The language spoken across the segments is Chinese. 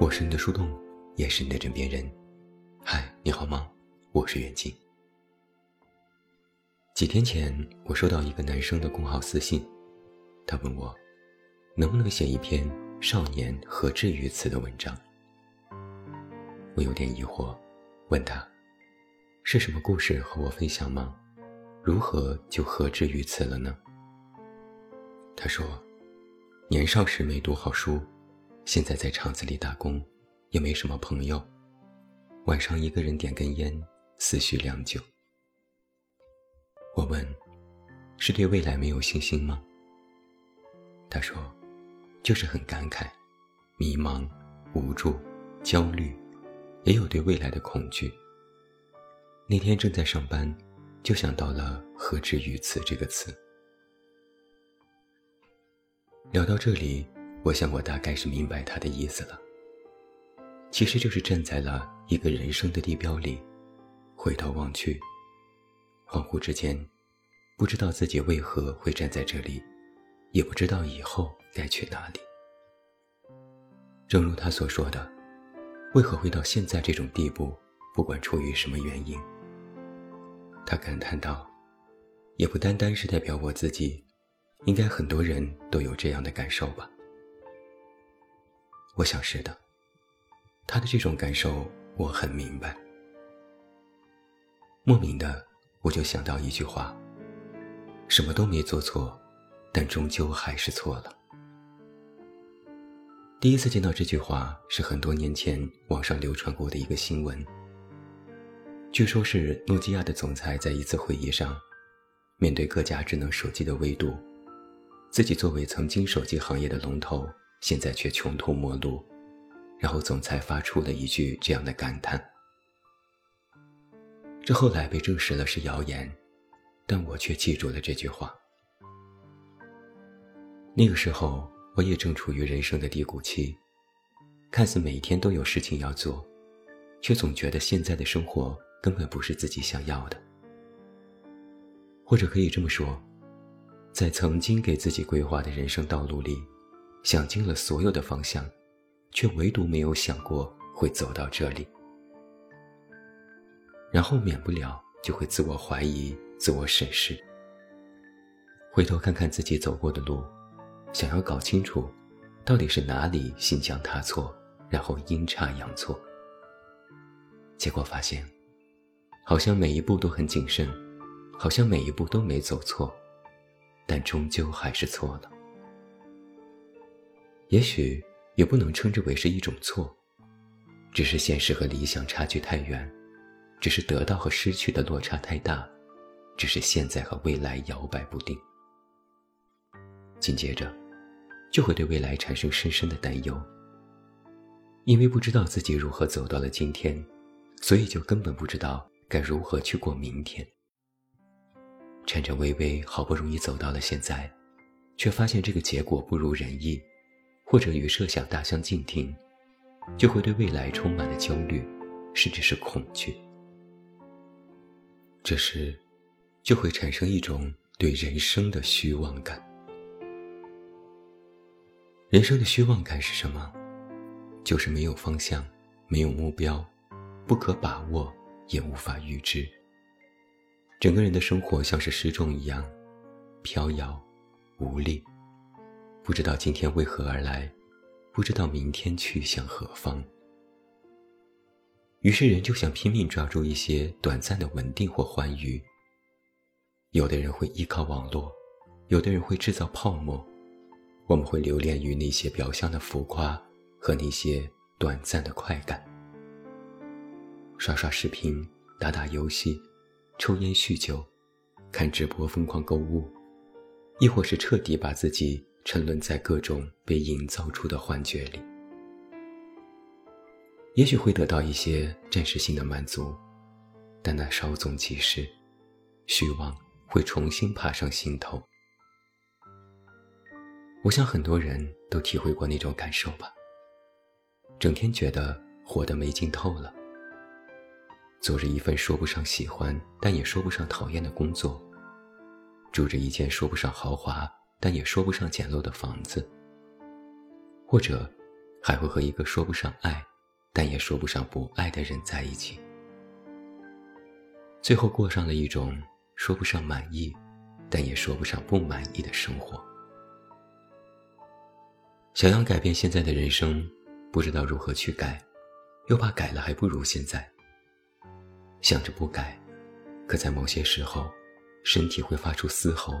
我是你的树洞，也是你的枕边人。嗨，你好吗？我是远近。几天前，我收到一个男生的公号私信，他问我，能不能写一篇“少年何至于此”的文章。我有点疑惑，问他，是什么故事和我分享吗？如何就何至于此了呢？他说，年少时没读好书。现在在厂子里打工，也没什么朋友。晚上一个人点根烟，思绪良久。我问：“是对未来没有信心吗？”他说：“就是很感慨，迷茫、无助、焦虑，也有对未来的恐惧。”那天正在上班，就想到了“何至于此”这个词。聊到这里。我想，我大概是明白他的意思了。其实就是站在了一个人生的地标里，回头望去，恍惚之间，不知道自己为何会站在这里，也不知道以后该去哪里。正如他所说的，为何会到现在这种地步？不管出于什么原因，他感叹道：“也不单单是代表我自己，应该很多人都有这样的感受吧。”我想是的，他的这种感受我很明白。莫名的，我就想到一句话：什么都没做错，但终究还是错了。第一次见到这句话是很多年前网上流传过的一个新闻。据说是诺基亚的总裁在一次会议上，面对各家智能手机的围堵，自己作为曾经手机行业的龙头。现在却穷途末路，然后总裁发出了一句这样的感叹。这后来被证实了是谣言，但我却记住了这句话。那个时候，我也正处于人生的低谷期，看似每天都有事情要做，却总觉得现在的生活根本不是自己想要的。或者可以这么说，在曾经给自己规划的人生道路里。想尽了所有的方向，却唯独没有想过会走到这里。然后免不了就会自我怀疑、自我审视，回头看看自己走过的路，想要搞清楚，到底是哪里行将踏错，然后阴差阳错。结果发现，好像每一步都很谨慎，好像每一步都没走错，但终究还是错了。也许也不能称之为是一种错，只是现实和理想差距太远，只是得到和失去的落差太大，只是现在和未来摇摆不定。紧接着，就会对未来产生深深的担忧，因为不知道自己如何走到了今天，所以就根本不知道该如何去过明天。颤颤巍巍，好不容易走到了现在，却发现这个结果不如人意。或者与设想大相径庭，就会对未来充满了焦虑，甚至是恐惧。这时，就会产生一种对人生的虚妄感。人生的虚妄感是什么？就是没有方向，没有目标，不可把握，也无法预知。整个人的生活像是失重一样，飘摇，无力。不知道今天为何而来，不知道明天去向何方。于是人就想拼命抓住一些短暂的稳定或欢愉。有的人会依靠网络，有的人会制造泡沫。我们会留恋于那些表象的浮夸和那些短暂的快感。刷刷视频，打打游戏，抽烟酗酒，看直播疯狂购物，亦或是彻底把自己。沉沦在各种被营造出的幻觉里，也许会得到一些暂时性的满足，但那稍纵即逝，虚妄会重新爬上心头。我想很多人都体会过那种感受吧。整天觉得活得没劲透了，做着一份说不上喜欢，但也说不上讨厌的工作，住着一间说不上豪华。但也说不上简陋的房子，或者还会和一个说不上爱，但也说不上不爱的人在一起，最后过上了一种说不上满意，但也说不上不满意的生活。想要改变现在的人生，不知道如何去改，又怕改了还不如现在。想着不改，可在某些时候，身体会发出嘶吼，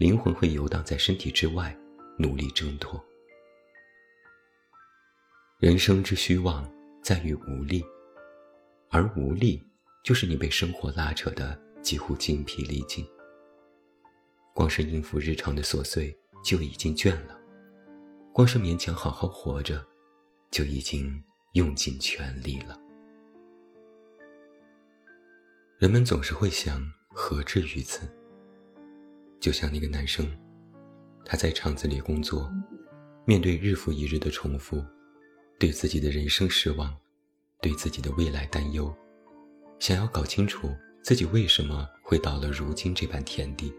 灵魂会游荡在身体之外，努力挣脱。人生之虚妄在于无力，而无力就是你被生活拉扯的几乎精疲力尽。光是应付日常的琐碎就已经倦了，光是勉强好好活着，就已经用尽全力了。人们总是会想，何至于此？就像那个男生，他在厂子里工作，面对日复一日的重复。对自己的人生失望，对自己的未来担忧，想要搞清楚自己为什么会到了如今这般田地。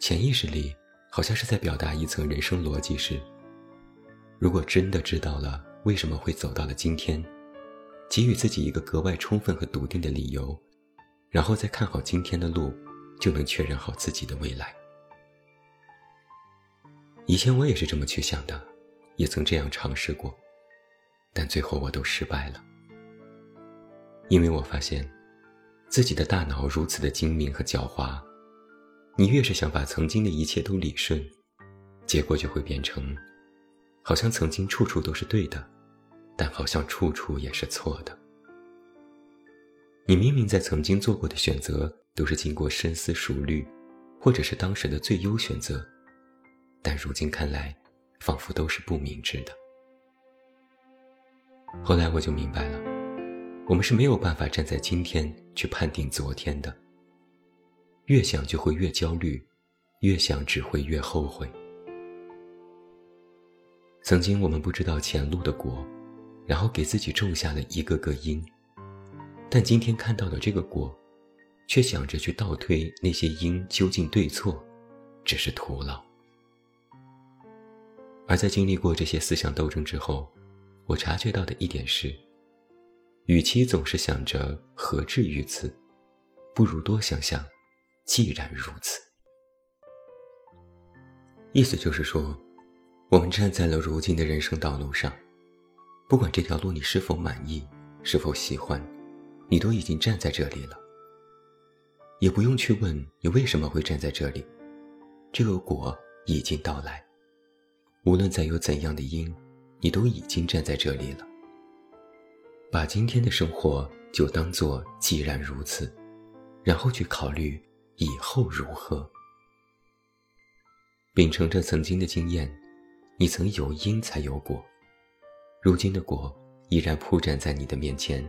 潜意识里好像是在表达一层人生逻辑：是，如果真的知道了为什么会走到了今天，给予自己一个格外充分和笃定的理由，然后再看好今天的路，就能确认好自己的未来。以前我也是这么去想的。也曾这样尝试过，但最后我都失败了。因为我发现，自己的大脑如此的精明和狡猾，你越是想把曾经的一切都理顺，结果就会变成，好像曾经处处都是对的，但好像处处也是错的。你明明在曾经做过的选择都是经过深思熟虑，或者是当时的最优选择，但如今看来。仿佛都是不明智的。后来我就明白了，我们是没有办法站在今天去判定昨天的。越想就会越焦虑，越想只会越后悔。曾经我们不知道前路的果，然后给自己种下了一个个因，但今天看到的这个果，却想着去倒推那些因究竟对错，只是徒劳。而在经历过这些思想斗争之后，我察觉到的一点是，与其总是想着何至于此，不如多想想，既然如此。意思就是说，我们站在了如今的人生道路上，不管这条路你是否满意，是否喜欢，你都已经站在这里了，也不用去问你为什么会站在这里，这个果已经到来。无论再有怎样的因，你都已经站在这里了。把今天的生活就当做既然如此，然后去考虑以后如何。秉承着曾经的经验，你曾有因才有果，如今的果依然铺展在你的面前，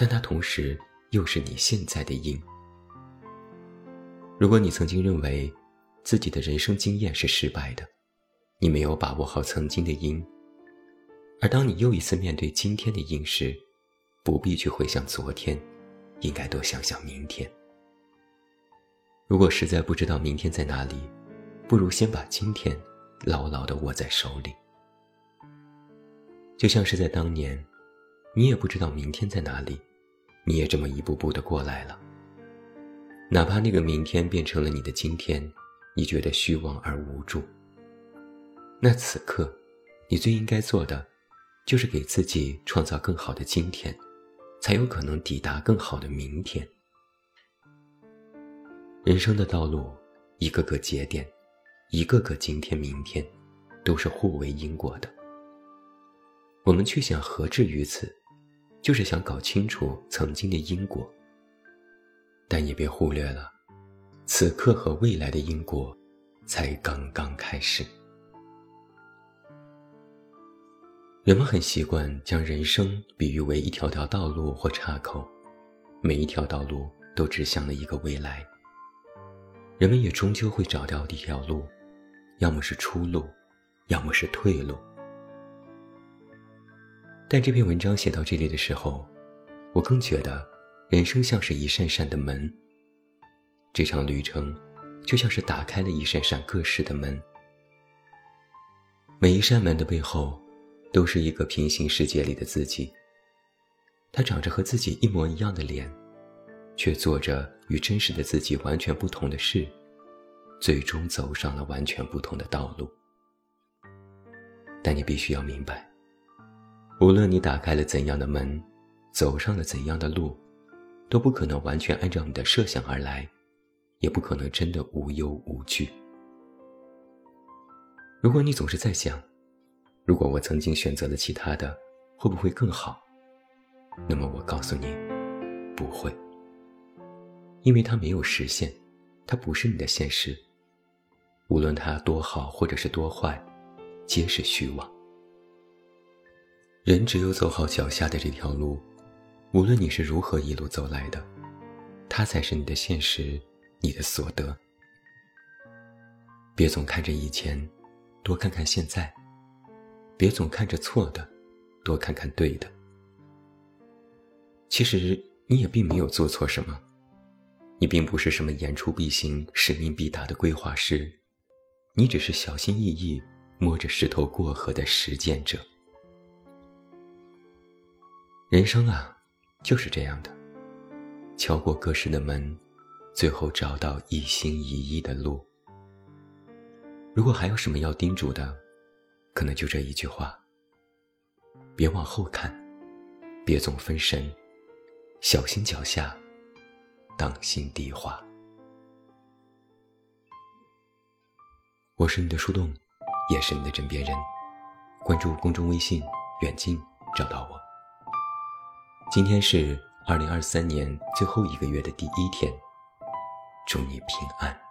但它同时又是你现在的因。如果你曾经认为自己的人生经验是失败的，你没有把握好曾经的因，而当你又一次面对今天的因时，不必去回想昨天，应该多想想明天。如果实在不知道明天在哪里，不如先把今天牢牢地握在手里。就像是在当年，你也不知道明天在哪里，你也这么一步步的过来了。哪怕那个明天变成了你的今天，你觉得虚妄而无助。那此刻，你最应该做的，就是给自己创造更好的今天，才有可能抵达更好的明天。人生的道路，一个个节点，一个个今天、明天，都是互为因果的。我们却想何至于此，就是想搞清楚曾经的因果。但也别忽略了，此刻和未来的因果，才刚刚开始。人们很习惯将人生比喻为一条条道路或岔口，每一条道路都指向了一个未来。人们也终究会找到一条路，要么是出路，要么是退路。但这篇文章写到这里的时候，我更觉得，人生像是一扇扇的门，这场旅程就像是打开了一扇扇各式的门。每一扇门的背后，都是一个平行世界里的自己。他长着和自己一模一样的脸，却做着与真实的自己完全不同的事，最终走上了完全不同的道路。但你必须要明白，无论你打开了怎样的门，走上了怎样的路，都不可能完全按照你的设想而来，也不可能真的无忧无惧。如果你总是在想，如果我曾经选择了其他的，会不会更好？那么我告诉你，不会，因为它没有实现，它不是你的现实。无论它多好或者是多坏，皆是虚妄。人只有走好脚下的这条路，无论你是如何一路走来的，它才是你的现实，你的所得。别总看着以前。多看看现在，别总看着错的，多看看对的。其实你也并没有做错什么，你并不是什么言出必行、使命必达的规划师，你只是小心翼翼摸着石头过河的实践者。人生啊，就是这样的，敲过各式的门，最后找到一心一意的路。如果还有什么要叮嘱的，可能就这一句话：别往后看，别总分神，小心脚下，当心地滑。我是你的树洞，也是你的枕边人。关注公众微信“远近”，找到我。今天是二零二三年最后一个月的第一天，祝你平安。